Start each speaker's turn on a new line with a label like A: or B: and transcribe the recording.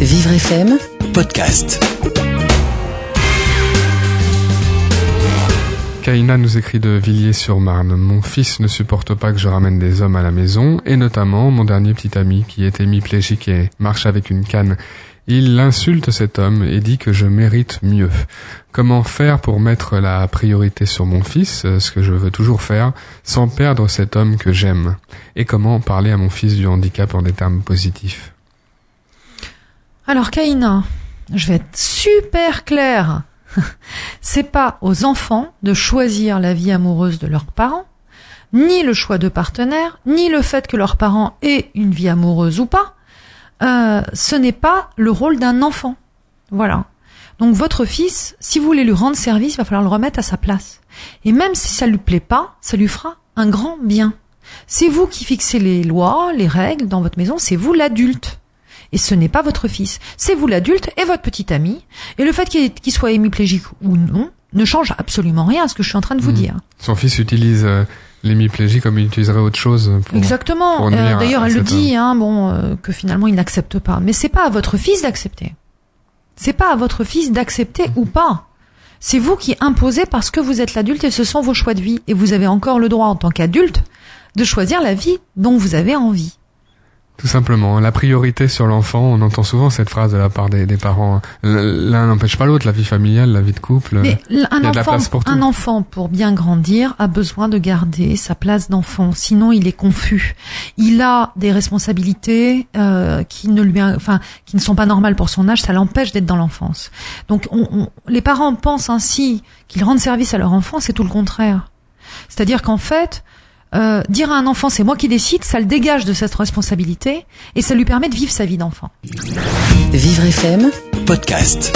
A: Vivre FM,
B: podcast.
C: Kaina nous écrit de Villiers-sur-Marne. Mon fils ne supporte pas que je ramène des hommes à la maison, et notamment mon dernier petit ami qui est hémiplégique et marche avec une canne. Il insulte cet homme et dit que je mérite mieux. Comment faire pour mettre la priorité sur mon fils, ce que je veux toujours faire, sans perdre cet homme que j'aime? Et comment parler à mon fils du handicap en des termes positifs?
D: Alors Kaina, je vais être super claire. C'est pas aux enfants de choisir la vie amoureuse de leurs parents, ni le choix de partenaire, ni le fait que leurs parents aient une vie amoureuse ou pas. Euh, ce n'est pas le rôle d'un enfant. Voilà. Donc votre fils, si vous voulez lui rendre service, il va falloir le remettre à sa place. Et même si ça lui plaît pas, ça lui fera un grand bien. C'est vous qui fixez les lois, les règles dans votre maison, c'est vous l'adulte. Et ce n'est pas votre fils. C'est vous l'adulte et votre petit ami. Et le fait qu'il soit hémiplégique ou non ne change absolument rien à ce que je suis en train de vous
C: Hmm.
D: dire.
C: Son fils utilise euh, l'hémiplégie comme il utiliserait autre chose. Pour...
D: Exactement. Euh, D'ailleurs, elle le dit, hein, bon, euh, que finalement il n'accepte pas. Mais c'est pas à votre fils d'accepter. C'est pas à votre fils d'accepter ou pas. C'est vous qui imposez parce que vous êtes l'adulte et ce sont vos choix de vie. Et vous avez encore le droit en tant qu'adulte de choisir la vie dont vous avez envie.
C: Tout simplement, la priorité sur l'enfant, on entend souvent cette phrase de la part des, des parents. L'un n'empêche pas l'autre, la vie familiale, la vie de couple.
D: Mais un
C: a de la
D: enfant,
C: place pour tout.
D: un enfant, pour bien grandir, a besoin de garder sa place d'enfant. Sinon, il est confus. Il a des responsabilités euh, qui ne lui, enfin, qui ne sont pas normales pour son âge. Ça l'empêche d'être dans l'enfance. Donc, on, on- les parents pensent ainsi qu'ils rendent service à leur enfant. C'est tout le contraire. C'est-à-dire qu'en fait, euh, dire à un enfant c'est moi qui décide, ça le dégage de cette responsabilité et ça lui permet de vivre sa vie d'enfant.
A: Vivre FM,
B: Podcast.